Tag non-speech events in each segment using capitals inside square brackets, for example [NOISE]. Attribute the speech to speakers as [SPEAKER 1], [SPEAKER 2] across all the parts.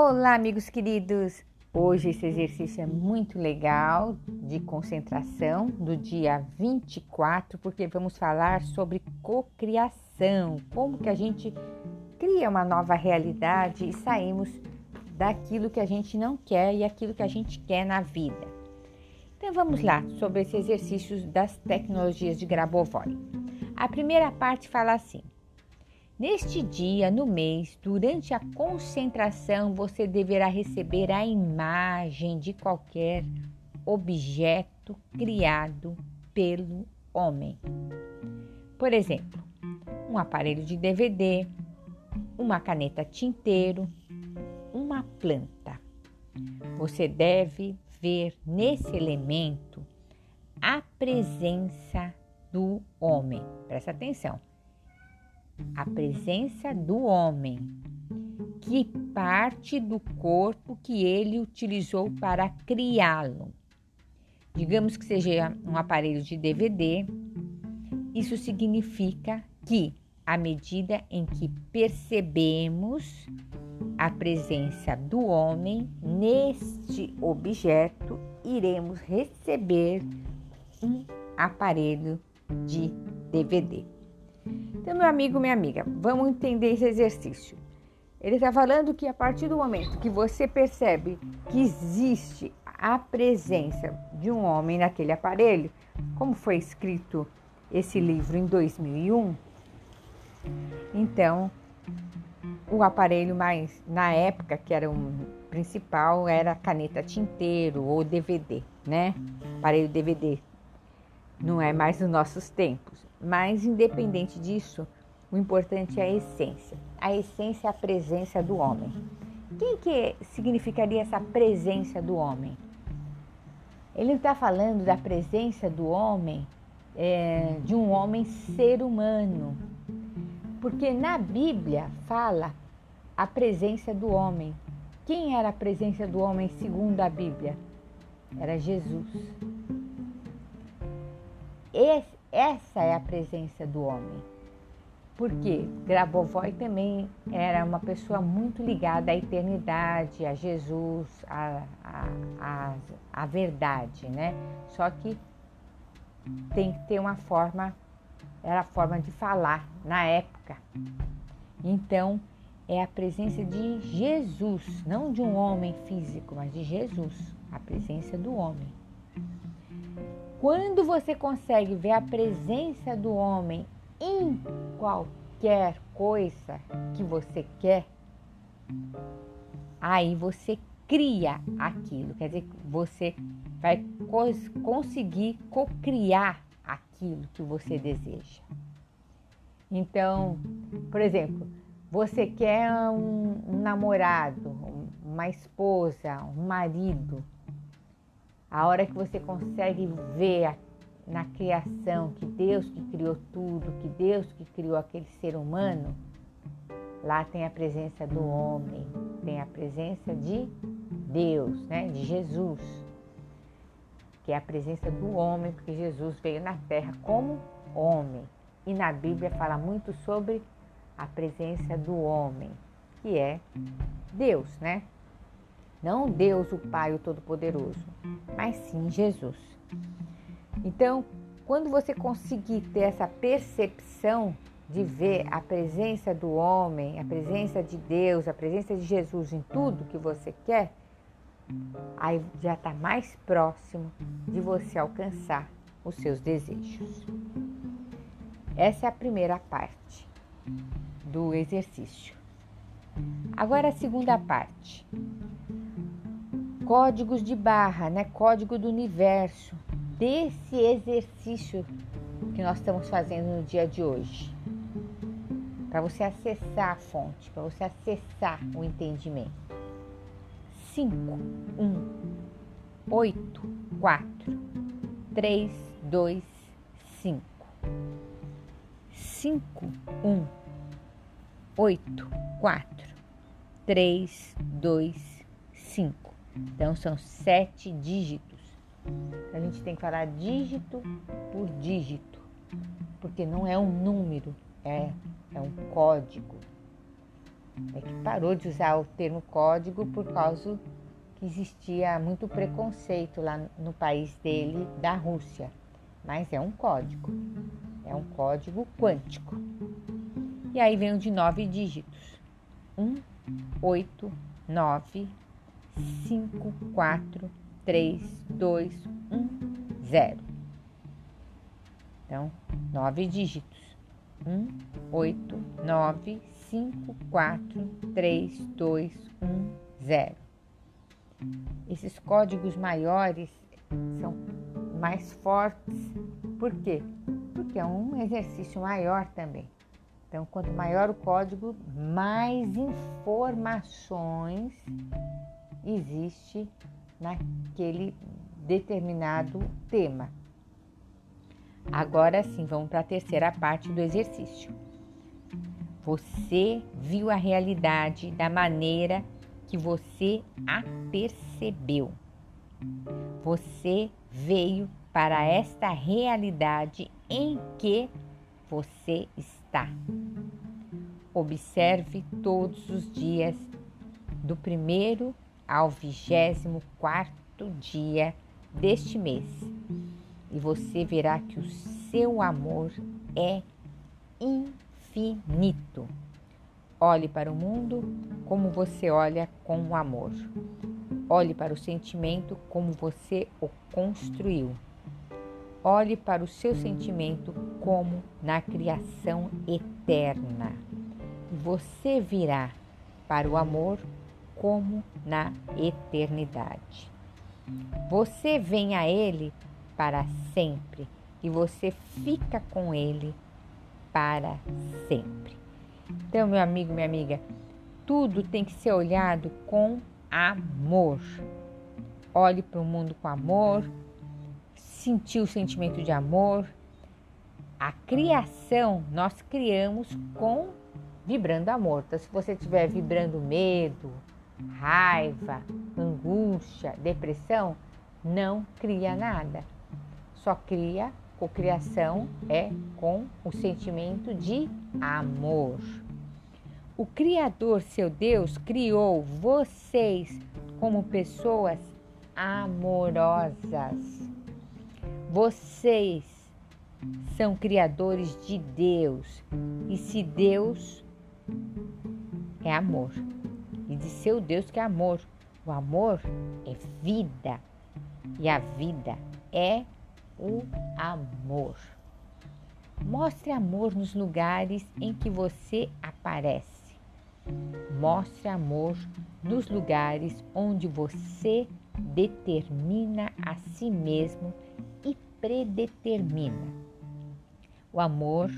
[SPEAKER 1] Olá, amigos queridos! Hoje esse exercício é muito legal de concentração do dia 24, porque vamos falar sobre cocriação, como que a gente cria uma nova realidade e saímos daquilo que a gente não quer e aquilo que a gente quer na vida. Então vamos lá sobre esse exercício das tecnologias de Grabovoi. A primeira parte fala assim: Neste dia, no mês, durante a concentração, você deverá receber a imagem de qualquer objeto criado pelo homem. Por exemplo, um aparelho de DVD, uma caneta tinteiro, uma planta. Você deve ver nesse elemento a presença do homem. Presta atenção a presença do homem, que parte do corpo que ele utilizou para criá-lo. Digamos que seja um aparelho de DVD, isso significa que, à medida em que percebemos a presença do homem neste objeto, iremos receber um aparelho de DVD. Então, meu amigo, minha amiga, vamos entender esse exercício. Ele está falando que a partir do momento que você percebe que existe a presença de um homem naquele aparelho, como foi escrito esse livro em 2001, então o aparelho mais na época que era um principal era caneta tinteiro ou DVD, né? Aparelho DVD. Não é mais nos nossos tempos. Mas, independente disso, o importante é a essência. A essência é a presença do homem. Quem que significaria essa presença do homem? Ele está falando da presença do homem, é, de um homem ser humano. Porque na Bíblia fala a presença do homem. Quem era a presença do homem segundo a Bíblia? Era Jesus. Esse, essa é a presença do homem. Porque Grabovoi também era uma pessoa muito ligada à eternidade, a Jesus, à, a a verdade, né? Só que tem que ter uma forma, era a forma de falar na época. Então, é a presença de Jesus, não de um homem físico, mas de Jesus, a presença do homem. Quando você consegue ver a presença do homem em qualquer coisa que você quer, aí você cria aquilo, quer dizer, você vai conseguir co-criar aquilo que você deseja. Então, por exemplo, você quer um, um namorado, uma esposa, um marido, a hora que você consegue ver na criação que Deus que criou tudo, que Deus que criou aquele ser humano, lá tem a presença do homem, tem a presença de Deus, né, de Jesus, que é a presença do homem, porque Jesus veio na terra como homem. E na Bíblia fala muito sobre a presença do homem, que é Deus, né? Não Deus, o Pai, o Todo-Poderoso, mas sim Jesus. Então, quando você conseguir ter essa percepção de ver a presença do homem, a presença de Deus, a presença de Jesus em tudo que você quer, aí já está mais próximo de você alcançar os seus desejos. Essa é a primeira parte do exercício. Agora a segunda parte códigos de barra, né? Código do universo desse exercício que nós estamos fazendo no dia de hoje. Para você acessar a fonte, para você acessar o entendimento. 5, 1, 8, 4, 3, 2, 5. 5, 1, 8, 4, 3, 2, 5. Então são sete dígitos. A gente tem que falar dígito por dígito, porque não é um número, é, é um código. é que parou de usar o termo código por causa que existia muito preconceito lá no país dele, da Rússia. Mas é um código, é um código quântico. E aí vem o de nove dígitos: 1, 8, 9, 5, 4, 3, 2, 1, 0. Então, nove dígitos: 1, 8, 9, 5, 4, 3, 2, 1, 0. Esses códigos maiores são mais fortes. Por quê? Porque é um exercício maior também. Então, quanto maior o código, mais informações existe naquele determinado tema. Agora sim, vamos para a terceira parte do exercício. Você viu a realidade da maneira que você a percebeu. Você veio para esta realidade em que você está. Observe todos os dias, do primeiro ao vigésimo quarto dia deste mês, e você verá que o seu amor é infinito. Olhe para o mundo como você olha com o amor. Olhe para o sentimento como você o construiu. Olhe para o seu sentimento como na criação eterna. Você virá para o amor como na eternidade. Você vem a Ele para sempre e você fica com Ele para sempre. Então, meu amigo, minha amiga, tudo tem que ser olhado com amor. Olhe para o mundo com amor, sentir o sentimento de amor. A criação nós criamos com vibrando amor. Então, se você estiver vibrando medo, raiva, angústia, depressão, não cria nada. Só cria Cocriação é com o sentimento de amor. O Criador, seu Deus, criou vocês como pessoas amorosas. Vocês são criadores de Deus. E se Deus é amor, de seu Deus que é amor, o amor é vida. E a vida é o amor. Mostre amor nos lugares em que você aparece. Mostre amor nos lugares onde você determina a si mesmo e predetermina. O amor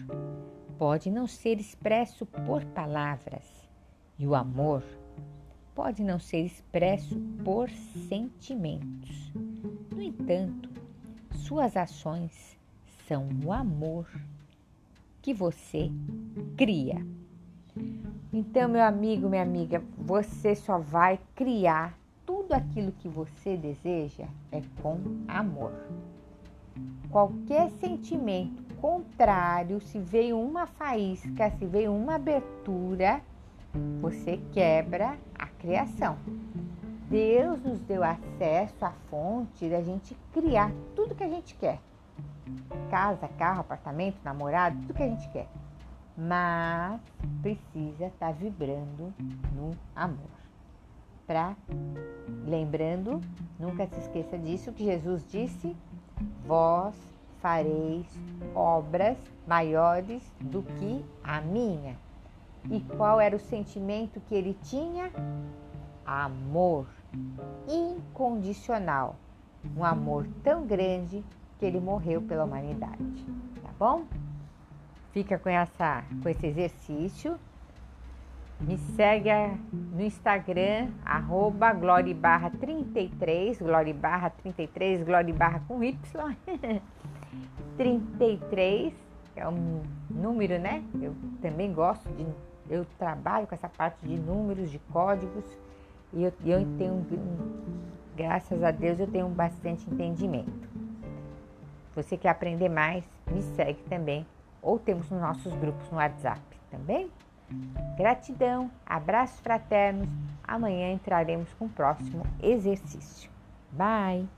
[SPEAKER 1] pode não ser expresso por palavras e o amor pode não ser expresso por sentimentos. No entanto, suas ações são o amor que você cria. Então, meu amigo, minha amiga, você só vai criar tudo aquilo que você deseja é com amor. Qualquer sentimento contrário, se veio uma faísca, se veio uma abertura, você quebra a criação. Deus nos deu acesso à fonte da gente criar tudo que a gente quer. Casa, carro, apartamento, namorado, tudo que a gente quer. Mas precisa estar tá vibrando no amor. Pra, lembrando, nunca se esqueça disso que Jesus disse: Vós fareis obras maiores do que a minha. E qual era o sentimento que ele tinha? Amor incondicional, um amor tão grande que ele morreu pela humanidade, tá bom? Fica com essa com esse exercício. Me segue no Instagram, arroba gloribarra 33, gloribarra 33, gloribarra com Y, [LAUGHS] 33, é um número, né? Eu também gosto de, eu trabalho com essa parte de números, de códigos, e eu, eu tenho, graças a Deus, eu tenho bastante entendimento. Você quer aprender mais? Me segue também. Ou temos nos nossos grupos no WhatsApp também. Gratidão, abraços fraternos. Amanhã entraremos com o próximo exercício. Bye!